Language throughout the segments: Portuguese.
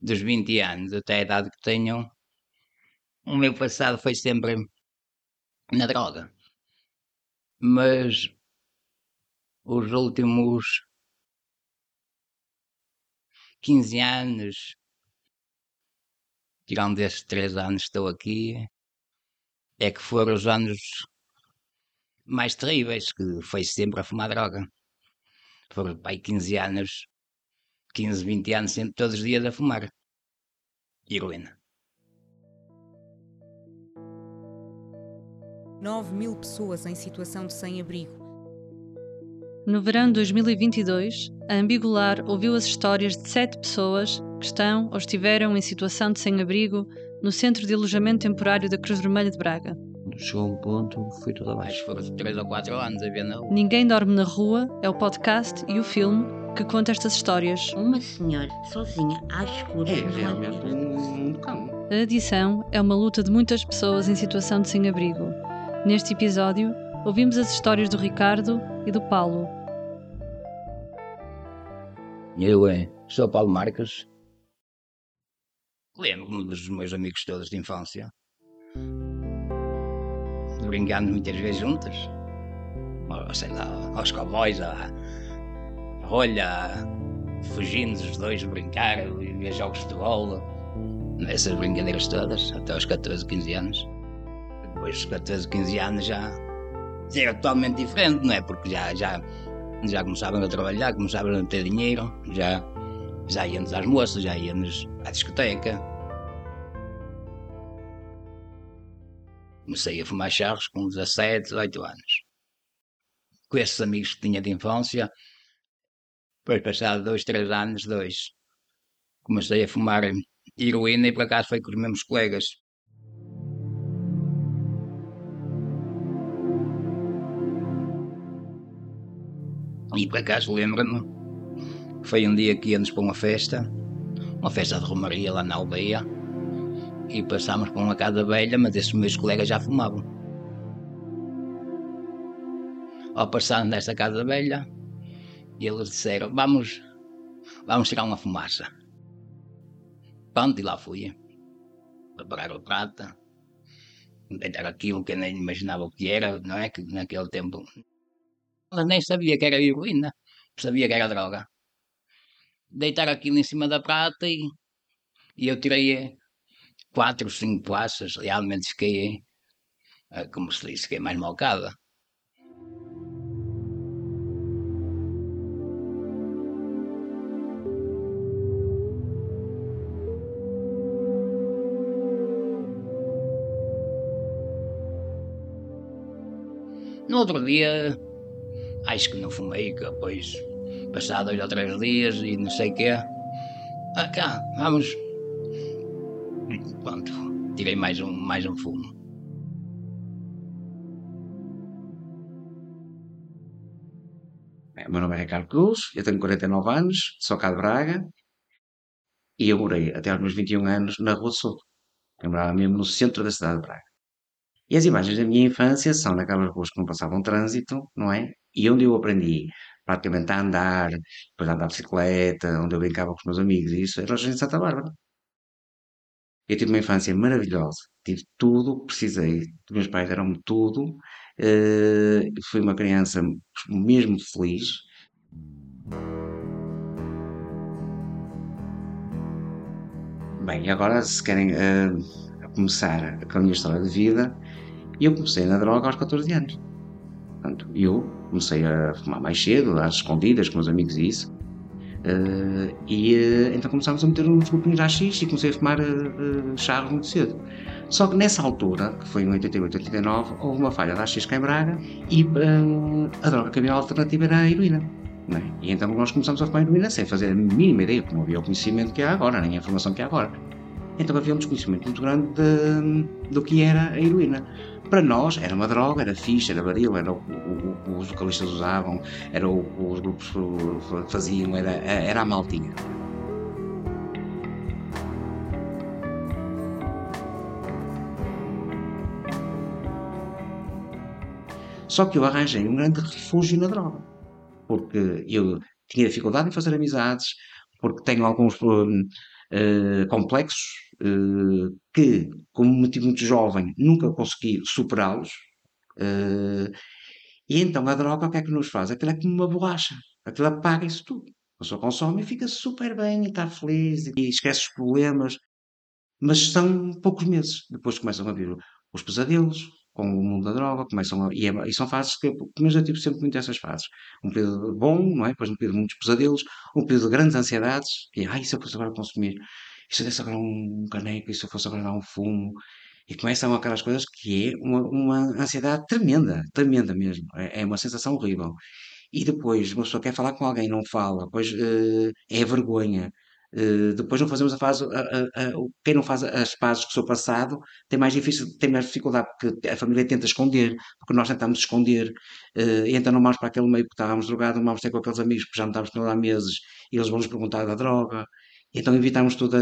dos 20 anos até a idade que tenho, o meu passado foi sempre na droga. Mas os últimos 15 anos, tirando esses 3 anos que estou aqui, é que foram os anos mais terríveis, que foi sempre a fumar droga. Foram pai 15 anos, 15, 20 anos, sempre todos os dias a fumar. Heroína. 9 mil pessoas em situação de sem-abrigo. No verão de 2022, a Ambigular ouviu as histórias de sete pessoas que estão ou estiveram em situação de sem-abrigo no Centro de Alojamento Temporário da Cruz Vermelha de Braga. Chegou um ponto, foi tudo abaixo. foram 3 ou 4 anos a ver na rua. Ninguém Dorme na Rua é o podcast e o filme que conta estas histórias. Uma senhora sozinha às escuras. É realmente um, um cão. A adição é uma luta de muitas pessoas em situação de sem-abrigo. Neste episódio, ouvimos as histórias do Ricardo e do Paulo. Eu é, sou Paulo Marques. Lembro-me dos meus amigos todos de infância. Brincando muitas vezes juntos. Ou, sei lá, aos cowboys, à rolha, fugindo os dois brincar, ver jogos de futebol. Nessas brincadeiras todas, até aos 14, 15 anos. Depois dos 14, 15 anos já, era totalmente diferente, não é? Porque já, já, já começavam a trabalhar, começavam a ter dinheiro, já, já íamos às moças, já íamos à discoteca. Comecei a fumar charros com 17, 18 anos. Com esses amigos que tinha de infância, depois passado dois, três anos, dois, comecei a fumar heroína e por acaso foi com os mesmos colegas. E por acaso lembro-me, foi um dia que íamos para uma festa, uma festa de romaria lá na aldeia, e passámos por uma casa velha, mas esses meus colegas já fumavam. Ao passar nesta casa velha, eles disseram, vamos, vamos tirar uma fumaça. Pronto, e lá fui. Preparar o prata, deitar aquilo que eu nem imaginava o que era, não é? Que naquele tempo mas nem sabia que era heroína, sabia que era droga. Deitar aquilo em cima da prata e, e eu tirei quatro, cinco passas, realmente fiquei, eh, como se diz, fiquei mais malcada. Outro dia, acho que não fumei, que depois, passado dois ou três dias e não sei o quê, ah, cá, vamos. Pronto, tirei mais um, mais um fumo. Meu nome é Ricardo Cruz, eu tenho 49 anos, sou cá de Braga e eu morei até aos meus 21 anos na Rua Sul. Eu morava mesmo no centro da cidade de Braga. E as imagens da minha infância são naquelas ruas que não passavam trânsito, não é? E onde eu aprendi praticamente a andar, depois a andar de bicicleta, onde eu brincava com os meus amigos, e isso era a de Santa Bárbara. Eu tive uma infância maravilhosa, tive tudo o que precisei, os meus pais deram-me tudo, eh, fui uma criança mesmo feliz. Bem, agora se querem eh, começar com a minha história de vida, eu comecei na droga aos 14 anos. Portanto, eu comecei a fumar mais cedo, às escondidas com os amigos e isso. Eh, e eh, então começámos a meter uns grupinhos AX e comecei a fumar uh, muito cedo. Só que nessa altura, que foi em 88, 89, houve uma falha da AX cá em Braga e a droga que havia alternativa era a heroína. não é? E então nós começámos a fumar heroína sem fazer a mínima ideia, não havia o conhecimento que há agora, nem a informação que há agora. Então havia um desconhecimento muito grande de- do que era a heroína. Para nós era uma droga, era fixe, era baril, era o que os vocalistas usavam, era o que os grupos faziam, era, era a maltinha. Só que eu arranjei um grande refúgio na droga, porque eu tinha dificuldade em fazer amizades, porque tenho alguns hum, uh, complexos, uh, que, como me tive muito jovem, nunca consegui superá-los. Uh, e então a droga, o que é que nos faz? Aquilo é como uma bolacha, aquilo apaga isso tudo. A pessoa consome e fica super bem e está feliz e esquece os problemas, mas são poucos meses. Depois começam a vir os pesadelos, com o mundo da droga, começam a, e, é, e, são fases que, pelo menos eu tive sempre muito essas fases. Um período bom, não é? Depois um período de muitos pesadelos, um período de grandes ansiedades, e ai, se eu fosse agora consumir, e se eu desse agora um caneco, e se eu fosse agora dar um fumo, e começam aquelas coisas que é uma, uma ansiedade tremenda, tremenda mesmo, é, é uma sensação horrível. E depois uma pessoa quer falar com alguém, não fala, depois uh, é vergonha, Uh, depois não fazemos a fase, a, a, a, quem não faz as pazes com o seu passado tem mais difícil, tem mais dificuldade porque a família tenta esconder, porque nós tentamos esconder, uh, e então não vamos para aquele meio que estávamos drogados, não vamos ter com aqueles amigos que já não estávamos com há meses e eles vão nos perguntar da droga, então evitamos toda,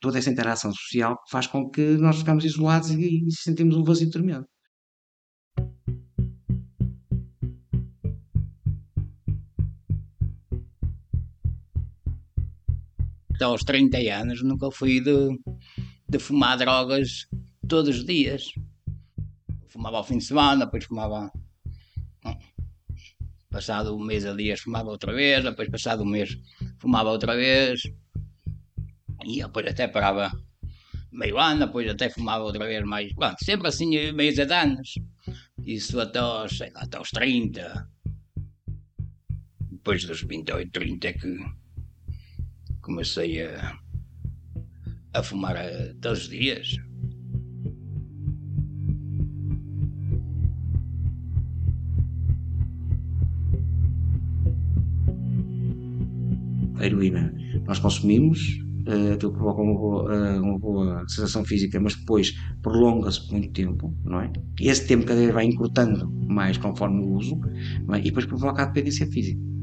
toda essa interação social que faz com que nós ficamos isolados e, e sentimos um vazio tremendo. Até aos 30 anos nunca fui de, de fumar drogas todos os dias. Fumava ao fim de semana, depois fumava. Passado um mês a dias fumava outra vez, depois passado um mês fumava outra vez. E depois até parava meio ano, depois até fumava outra vez mais. Sempre assim, meios de anos. Isso até aos, sei lá, até aos 30. Depois dos 28, 30 é que comecei a, a fumar a, todos os dias. A heroína nós consumimos, uh, aquilo provoca uma boa, uh, uma boa sensação física, mas depois prolonga-se por muito tempo, não é? E esse tempo cada vez vai encurtando mais conforme o uso, é? e depois provoca a dependência física.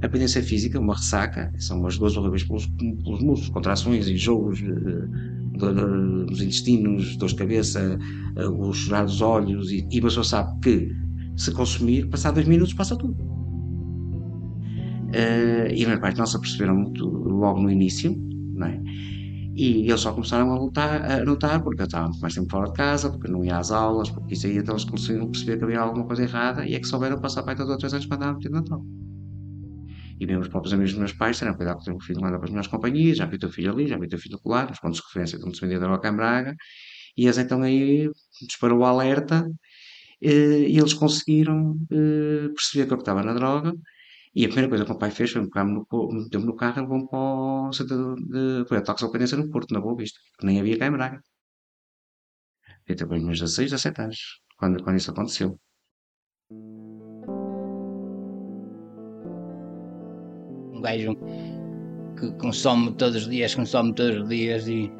A dependência física, uma ressaca, são as dores horríveis pelos, pelos músculos, contrações, enjoos uh, dos intestinos, dores de cabeça, uh, o chorar dos olhos, e, e a pessoa sabe que se consumir, passar dois minutos, passa tudo. Uh, e meus pais não se aperceberam muito logo no início, não é? E eles só começaram a lutar, a notar, porque eu estava mais tempo fora de casa, porque não ia às aulas, porque isso aí, então eles conseguiram perceber que havia alguma coisa errada e é que souberam passar para todos os três anos para andar metido na troca. E mesmo os próprios amigos dos meus pais disseram, cuidado que o teu filho anda para as melhores companhias, já vi o teu filho ali, já vi o teu filho colar, os pontos de referência de onde se vendia droga em Braga, e eles então aí disparou o alerta, eh, e eles conseguiram eh, perceber que eu estava na droga, e a primeira coisa que o meu pai fez foi meteu-me no carro e levou-me para o centro de, foi a toxicodependência no Porto, na Boa Vista, que nem havia cá em Braga. Eu tinha meus 16, 17 anos, quando, quando isso aconteceu. Um gajo que consome todos os dias, consome todos os dias e,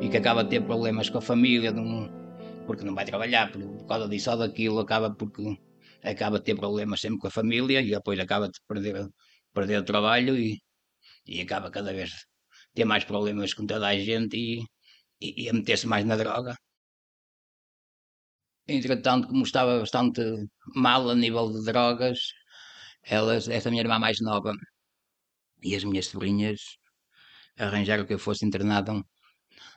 e que acaba a ter problemas com a família, porque não vai trabalhar por, por causa disso ou daquilo, acaba porque acaba a ter problemas sempre com a família e depois acaba de perder, perder o trabalho e, e acaba cada vez a ter mais problemas com toda a gente e, e, e a meter-se mais na droga. Entretanto, como estava bastante mal a nível de drogas, elas, essa minha irmã mais nova e as minhas sobrinhas arranjaram que eu fosse internado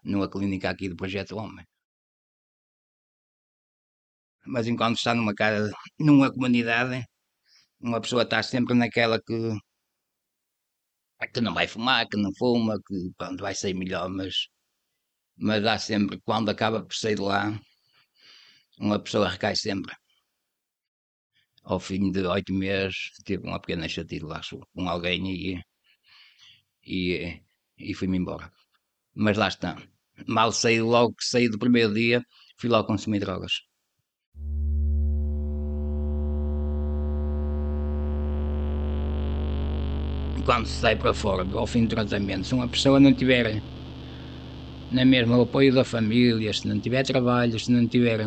numa clínica aqui do Projeto Homem. Mas enquanto está numa casa, numa comunidade, uma pessoa está sempre naquela que, que não vai fumar, que não fuma, que pronto, vai sair melhor, mas, mas há sempre, quando acaba por sair de lá, uma pessoa recai sempre. Ao fim de oito meses, tive uma pequena chatice lá com alguém e e, e fui-me embora. Mas lá está. Mal saí, logo que saí do primeiro dia, fui logo consumir drogas. Quando se sai para fora, ao fim do tratamento, se uma pessoa não tiver na mesma o apoio da família, se não tiver trabalho, se não tiver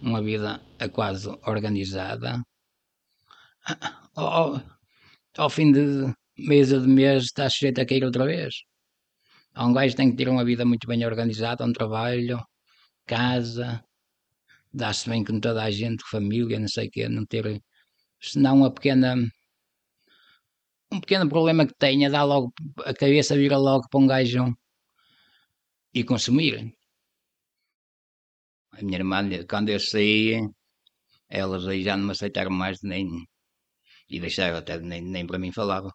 uma vida quase organizada, ao, ao fim de, mês a de mês está sujeito a cair outra vez. Há um gajo que tem que ter uma vida muito bem organizada, um trabalho, casa, dá-se bem com toda a gente, família, não sei o quê, não ter, senão uma pequena, um pequeno problema que tenha, dá logo, a cabeça vira logo para um gajo e consumir. A minha irmã, quando eu saí, elas aí já não me aceitaram mais nem. E deixaram até, nem, nem para mim falavam.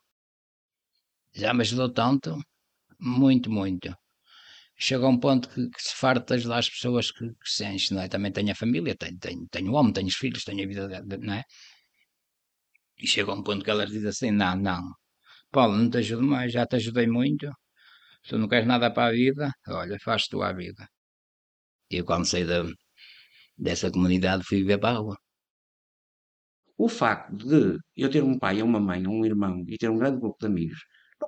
Já me ajudou tanto, muito, muito. Chega a um ponto que, que se farta de ajudar as pessoas que, que se enchem, não é? Também tenho a família, tenho, tenho, tenho homem, tenho os filhos, tenho a vida, não é? E chega a um ponto que elas dizem assim: não, não, Paulo, não te ajudo mais, já te ajudei muito. Tu não queres nada para a vida, olha, faz tu a vida. E eu, quando saí da, dessa comunidade, fui viver para a rua. O facto de eu ter um pai, uma mãe, um irmão e ter um grande grupo de amigos,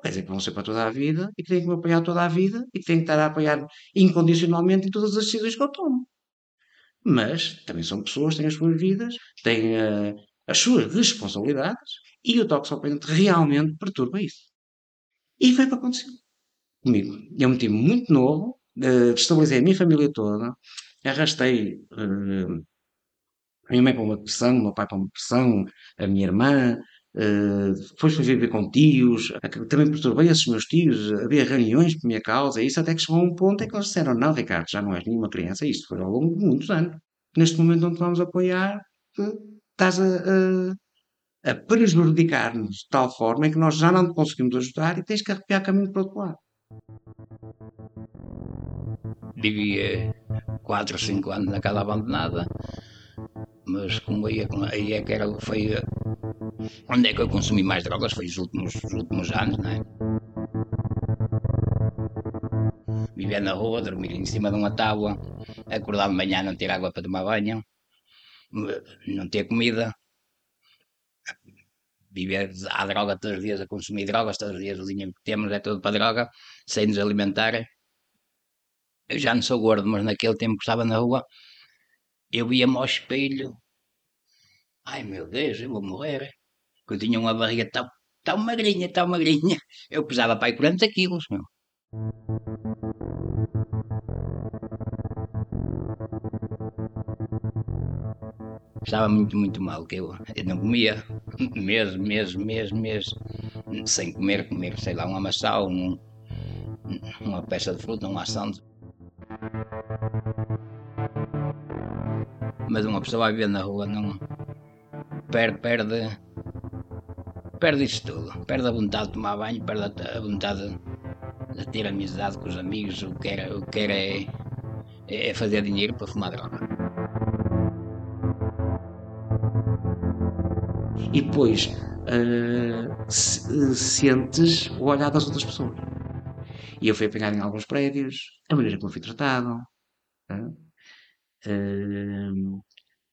dizer que vão ser para toda a vida e que têm que me apoiar toda a vida e que têm que estar a apoiar incondicionalmente em todas as decisões que eu tomo. Mas também são pessoas, têm as suas vidas, têm uh, as suas responsabilidades e o toxopendente realmente perturba isso. E foi para acontecer comigo. Eu meti muito novo, uh, destabilizei a minha família toda, arrastei uh, a minha mãe para uma depressão, o meu pai para uma depressão, a minha irmã, depois fui viver com tios, também perturbei esses meus tios, havia reuniões por minha causa, isso até que chegou a um ponto em que eles disseram, não Ricardo, já não és nenhuma criança, isto foi ao longo de muitos anos. Neste momento não te vamos apoiar, estás a, a, a prejudicar-nos de tal forma em que nós já não te conseguimos ajudar e tens que arrepiar caminho para o outro lado. Vivia 4 ou 5 anos na abandonada, mas como aí, aí é que era, foi onde é que eu consumi mais drogas, foi os últimos, os últimos anos, não é? Na rua, dormir em cima de uma tábua, acordar de manhã, não ter água para tomar banho, não ter comida, viver à droga todos os dias, a consumir drogas todos os dias, o dinheiro que temos é todo para droga, sem nos alimentar. Eu já não sou gordo, mas naquele tempo que estava na rua, eu via-me ao espelho. Ai meu Deus, eu vou morrer. Eu tinha uma barriga tão, tão magrinha, tão magrinha. Eu pesava para aí 40 quilos, meu. Estava muito, muito mal, que eu, eu não comia mesmo, mesmo, mesmo, mesmo, sem comer, comer, sei lá, um amassal, um, uma peça de fruta, um assando. Mas uma pessoa a viver na rua não perde, perde, perde isso tudo. Perde a vontade de tomar banho, perde a vontade de ter amizade com os amigos. O que quer, o que quer é, é fazer dinheiro para fumar droga. E depois uh, sentes o olhar das outras pessoas. E eu fui apanhar em alguns prédios, a maneira como fui tratado. Uh,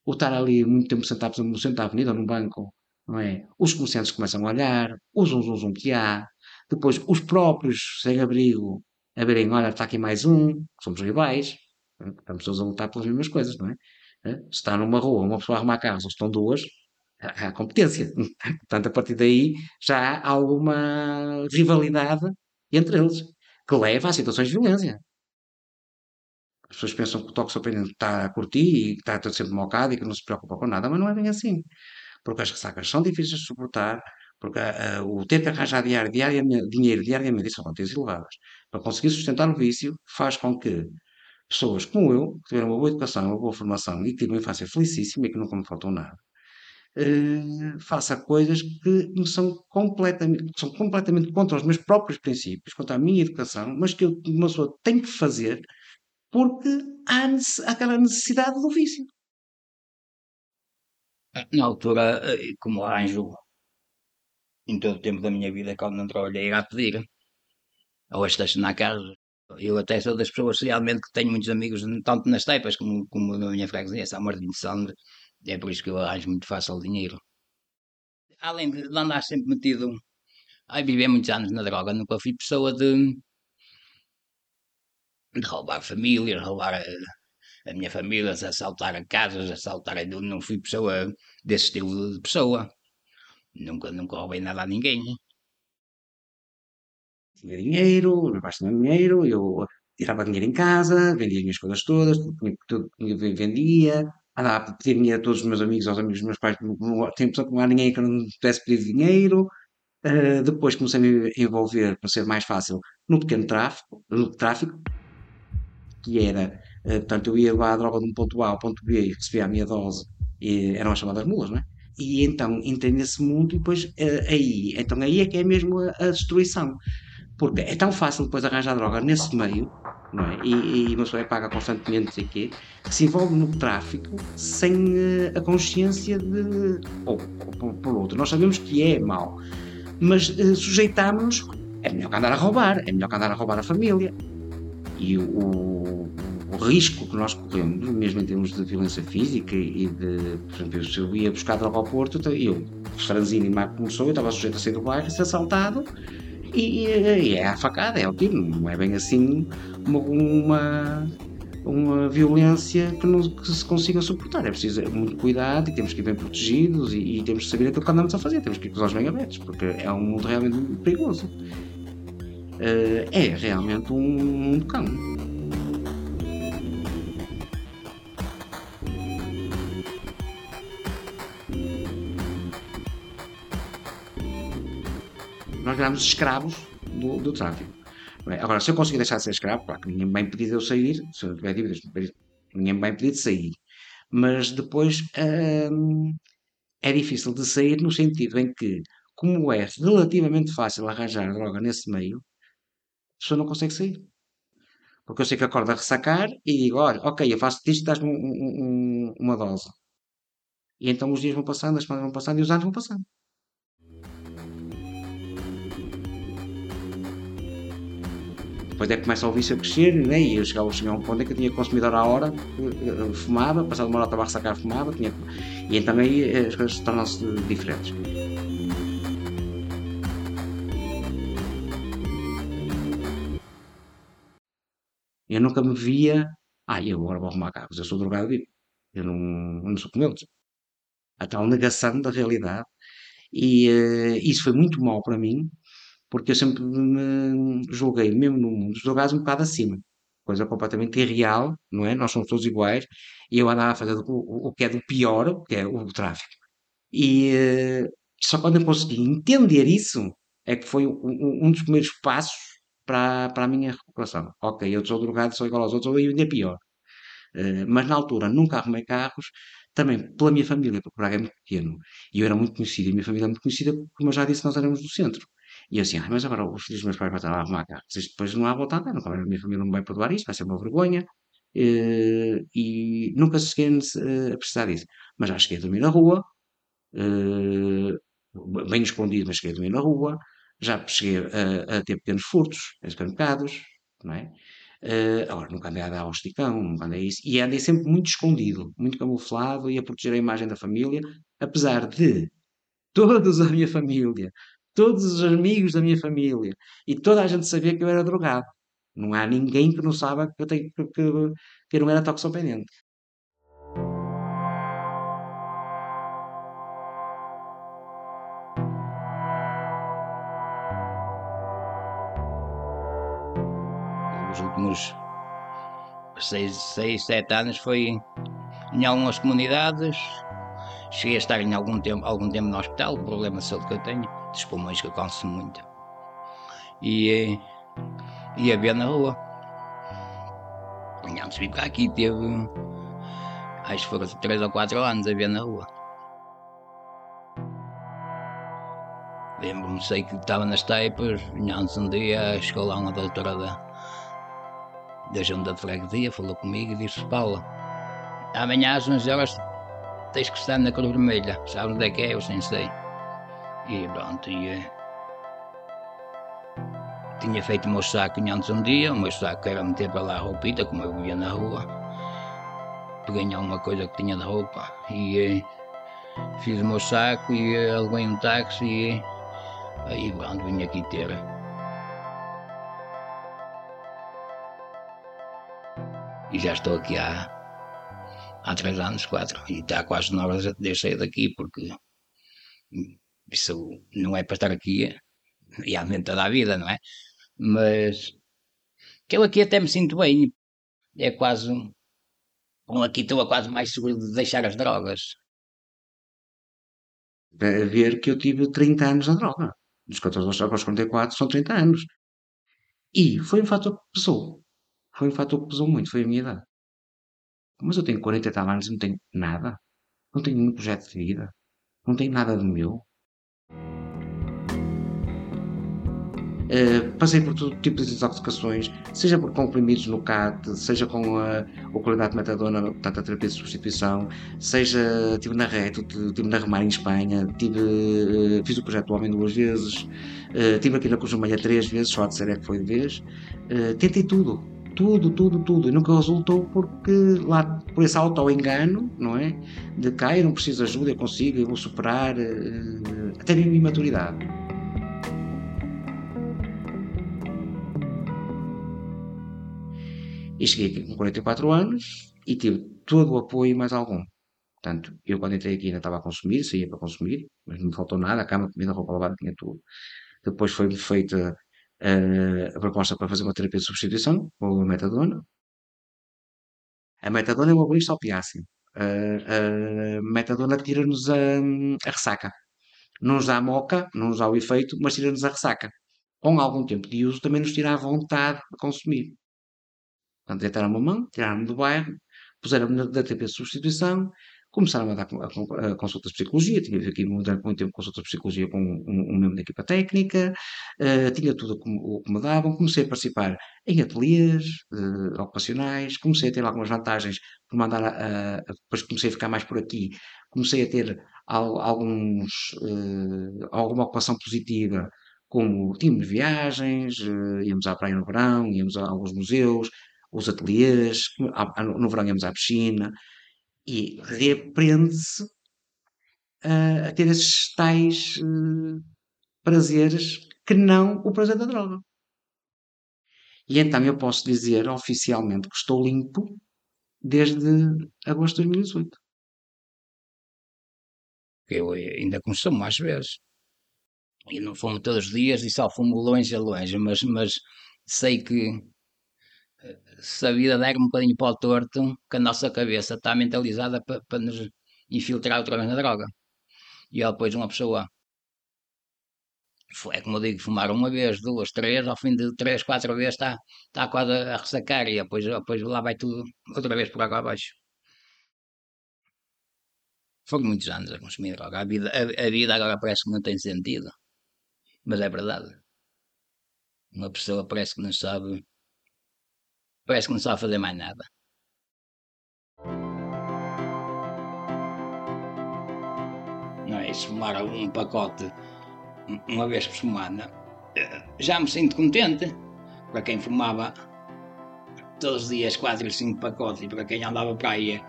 o estar ali muito tempo sentado, no centro da avenida ou num banco, não é? Os comerciantes começam a olhar, os zum zum zum que há, depois os próprios sem abrigo a verem, olha, está aqui mais um, somos rivais, estamos todos a lutar pelas mesmas coisas, não é? Se está numa rua, uma pessoa a arrumar carros, ou estão duas, há competência. Portanto, a partir daí já há alguma rivalidade entre eles, que leva a situações de violência. As pessoas pensam que o toxopendente está a curtir e está todo sempre mocado e que não se preocupa com nada, mas não é bem assim. Porque as ressacas são difíceis de suportar, porque uh, o ter que arranjar diário, diariamente, dinheiro diariamente, são quantias elevadas, para conseguir sustentar o vício, faz com que pessoas como eu, que tiveram uma boa educação, uma boa formação e que tiveram uma infância felicíssima e que nunca me faltou nada, uh, faça coisas que me são completamente, são completamente contra os meus próprios princípios, contra a minha educação, mas que eu, uma pessoa tem que fazer porque há aquela necessidade do vício. Na altura, eh, como arranjo, em todo o tempo da minha vida, quando não trabalhei, era a pedir, ou a estacionar casa. Eu até sou das pessoas realmente que tenho muitos amigos, tanto nas teipas como, como na minha freguesia, São Martinho de Sandra, é por isso que eu arranjo muito fácil dinheiro. Além de andar sempre metido, a viver muitos anos na droga, nunca fui pessoa de, de roubar famílias, roubar a, a minha família, assaltar casas, assaltar. Não fui pessoa desse estilo de pessoa. Nunca, nunca roubei nada a ninguém. Tinha dinheiro, meus pais dinheiro, eu tirava dinheiro em casa, vendia as minhas coisas todas, tudo, tudo, tudo vendia, andava a pedir dinheiro a todos os meus amigos, aos amigos dos meus pais, tem pessoa que não há ninguém que não pudesse pedir dinheiro. Uh, depois comecei a me envolver, para ser mais fácil, no pequeno tráfico, no tráfico. Que era, eh, portanto, eu ia levar a droga de um ponto A ao ponto B e recebia a minha dose, e eram as chamadas mulas, não é? E então entrei nesse mundo e depois eh, aí, então aí é que é mesmo a, a destruição. Porque é tão fácil depois arranjar droga nesse meio, não é? E, e uma pessoa é paga constantemente, não sei quê, que se envolve no tráfico sem eh, a consciência de. Ou, ou por outro, nós sabemos que é mau, mas uh, sujeitámos-nos. É melhor que andar a roubar, é melhor que andar a roubar a família. E o, o, risco que nós corremos, mesmo em termos de violência física e de. Por exemplo, se eu ia buscar droga ao Porto, eu, franzino e má começou, eu estava sujeito a sair do bairro, ser assaltado e, e, é a facada, é o tiro, não é bem assim uma, uma, uma violência que, não, que se consiga suportar. É preciso muito cuidado e temos que ir bem protegidos e, e temos que saber aquilo que andamos a fazer, temos que ir com os olhos bem abertos, porque é um mundo realmente perigoso. Uh, é realmente um mundo cão. nós viramos escravos do, do tráfico. Agora, se eu conseguir deixar de ser escravo, claro que ninguém me vai impedir de eu sair, se eu tiver dívidas, ninguém me vai impedir de sair. Mas depois hum, é difícil de sair no sentido em que, como é relativamente fácil arranjar droga nesse meio, pessoa não consegue sair. Porque eu sei que acordo a ressacar e digo, olha, ok, eu faço disto, dás-me um, um, uma dose. E então os dias vão passando, as semanas vão passando e os anos vão passando. Depois é que começa o vício a crescer, né? e eu chegava, a um ponto em que eu tinha consumidor à hora, eh, fumava, passado uma hora estava a sacar, fumava, tinha... e então aí eh, as coisas tornam-se diferentes. Eu nunca me via, ah, eu agora vou arrumar carros, eu sou drogado vivo, eu não, não sou como eles. A tal negação da realidade, e uh, isso foi muito mal para mim, porque eu sempre me julguei, mesmo no mundo dos drogados, um bocado acima. Coisa completamente irreal, não é? Nós somos todos iguais e eu andava a fazer o, o que é do pior, que é o tráfico. E uh, só quando eu consegui entender isso é que foi um, um dos primeiros passos para, para a minha recuperação. Ok, eu sou drogado, sou igual aos outros, ou ainda pior. Uh, mas na altura nunca arrumei carros, também pela minha família, porque Braga é muito pequeno. E eu era muito conhecido, e a minha família é muito conhecida, como eu já disse, nós éramos do centro. E eu assim, ah, mas agora os filhos dos meus pais vão estar lá a arrumar carros. Isto depois não há volta a a minha família não vai perdoar isto, vai ser uma vergonha. Uh, e nunca cheguei a precisar disso. Mas já cheguei a dormir na rua, uh, bem escondido, mas cheguei a dormir na rua. Já cheguei a, a ter pequenos furtos em não é? Uh, agora, nunca andei a dar ao esticão, nunca andei isso. E andei sempre muito escondido, muito camuflado e a proteger a imagem da família, apesar de todos a minha família todos os amigos da minha família e toda a gente sabia que eu era drogado. Não há ninguém que não saiba que eu, tenho, que, que, que eu não era toxopendente. Os últimos 6, 6 7 anos foi em algumas comunidades. Cheguei a estar em algum tempo, algum tempo no hospital, o problema de saúde que eu tenho dos pulmões que eu consumo muito. E ia ver na rua. Vinhámos vir para aqui, teve. Acho que foram 3 ou 4 anos a ver na rua. Lembro-me, sei que estava nas teipas, vinhámos um dia, chegou lá uma doutora da, da junta de freguesia, falou comigo e disse: Paula, amanhã às 11 horas tens que estar na cor vermelha, sabes onde é que é? Eu sem sei. E pronto, e, eh, tinha feito o meu saco antes um dia, o meu saco era meter para lá a roupita, como eu vivia na rua. Peguei alguma coisa que tinha de roupa e eh, fiz o meu saco e eh, aluguei um táxi e aí pronto, vim aqui ter. E já estou aqui há, há três anos, quatro, e está quase na hora de sair daqui porque isso não é para estar aqui realmente toda a vida, não é? Mas que eu aqui até me sinto bem. É quase. Bom, aqui estou quase mais seguro de deixar as drogas. A ver que eu tive 30 anos na droga. Dos 14 aos 44 são 30 anos. E foi um fator que pesou. Foi um fator que pesou muito, foi a minha idade. Mas eu tenho 40 e tal anos e não tenho nada. Não tenho nenhum projeto de vida. Não tenho nada de meu. Uh, passei por todo tipo de intoxicações, seja por comprimidos no CAT, seja com a, qualidade de metadona, portanto a terapia de substituição, seja tive na RET, tive na Remar em Espanha, tive, uh, fiz o projeto do Homem duas vezes, uh, tive aqui na Cruz Meia três vezes, só a terceira é que foi de vez, tentei tudo, tudo, tudo, tudo, e nunca resultou porque lá, por esse auto-engano, não é? De cá eu não preciso de ajuda, eu consigo, eu vou superar, até mesmo imaturidade. E cheguei com 44 anos e tive todo o apoio mais algum. Portanto, eu quando entrei aqui ainda estava a consumir, saía para consumir, mas não me faltou nada, a cama, comida, roupa lavada, tinha tudo. Depois foi feita a proposta para fazer uma terapia de substituição com a metadona. A metadona é um aborista opiáceo. Uh, a metadona tira-nos a, a, ressaca. Não nos dá a moca, não nos dá o efeito, mas tira-nos a ressaca. Com algum tempo de uso também nos tira a vontade de consumir. Portanto, deitaram-me a mão, tiraram-me do bairro, puseram-me na DTP de substituição, começaram a dar consultas de psicologia, tinha aqui durante muito tempo consultas de psicologia com um, um membro da equipa técnica, uh, tinha tudo o que me davam, comecei a participar em ateliês uh, ocupacionais, comecei a ter algumas vantagens por mandar a, a, depois comecei a ficar mais por aqui, comecei a ter al, alguns, uh, alguma ocupação positiva, como tínhamos viagens, íamos à praia no verão, íamos a alguns museus, os ateliês, no verão íamos à piscina, e reaprende-se a, a, ter esses tais uh, prazeres que não o prazer da droga. E então eu posso dizer oficialmente que estou limpo desde agosto de 2018. Eu ainda consumo às vezes. E não fumo todos os dias e só fumo longe a longe, mas, mas sei que se a vida der um bocadinho para o torto, que a nossa cabeça está mentalizada para, para nos infiltrar outra vez na droga. E ó, depois uma pessoa, é como eu digo, fumar uma vez, duas, três, ao fim de três, quatro vezes está, está quase a ressacar e depois, depois lá vai tudo outra vez por água abaixo. Foram muitos anos a consumir droga. A vida, a, a vida agora parece que não tem sentido. Mas é verdade. Uma pessoa parece que não sabe Parece que não sabe fazer mais nada. Não é isso, fumar um pacote uma vez por semana, eh, já me sinto contente. Para quem fumava todos os dias 4 ou 5 pacotes e para quem andava para aí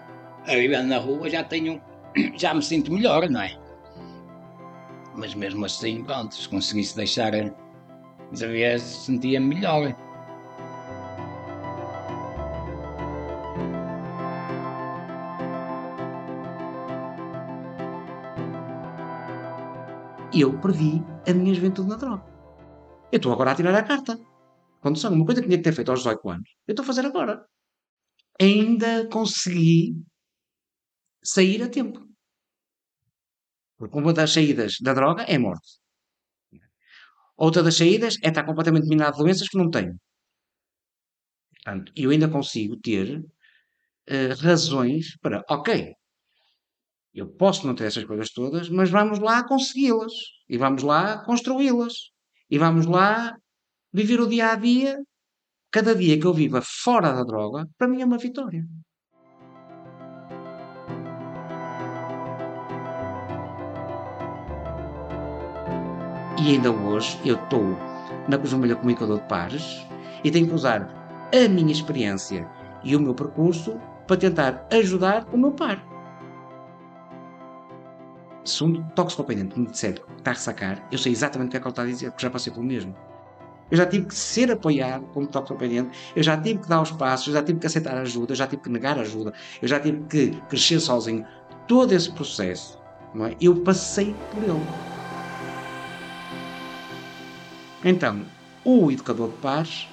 a viver na rua, já tenho, já me sinto melhor, não é? Mas mesmo assim, pronto, se conseguisse deixar de vez, sentia-me melhor. Eu perdi a minha juventude na droga. Eu estou agora a tirar a carta. Condução, uma coisa que tinha que ter feito aos 18 anos, eu estou a fazer agora. Ainda consegui sair a tempo. Porque uma das saídas da droga é morte. Outra das saídas é estar completamente minado de doenças que não tenho. Portanto, eu ainda consigo ter uh, razões para, ok, eu posso não ter essas coisas todas, mas vamos lá consegui-las. E vamos lá construí-las. E vamos lá viver o dia a dia. Cada dia que eu viva fora da droga, para mim é uma vitória. E ainda hoje eu estou na Cruz Vermelha Comunicador de Pares e tenho que usar a minha experiência e o meu percurso para tentar ajudar o meu par se um toxicodependente me disser que está a ressacar, eu sei exatamente o que é que ele está a dizer, porque já passei pelo mesmo. Eu já tive que ser apoiado como toxicodependente, eu já tive que dar os passos, eu já tive que aceitar ajuda, eu já tive que negar ajuda, eu já tive que crescer sozinho. Todo esse processo, não é? eu passei por ele. Então, o educador de paz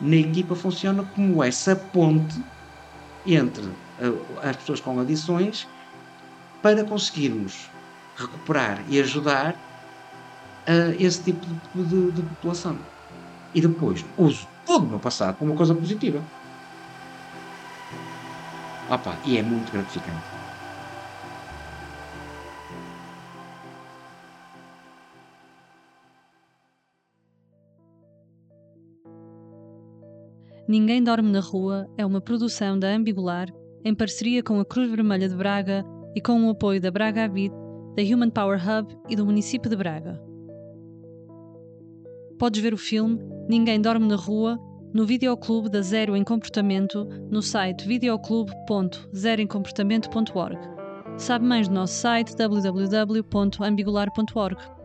na equipa funciona como essa ponte entre eh, as pessoas com adições para conseguirmos recuperar e ajudar esse tipo de, de, de população. E depois uso todo o meu passado como uma coisa positiva. Opa, e é muito gratificante. Ninguém Dorme na Rua é uma produção da Ambigular em parceria com a Cruz Vermelha de Braga e com o apoio da Braga Habit, da Human Power Hub e do município de Braga. Podes ver o filme Ninguém Dorme na Rua no videoclube da Zero em Comportamento no site videoclube.zeroemcomportamento.org. Sabe mais no nosso site www.ambigular.org.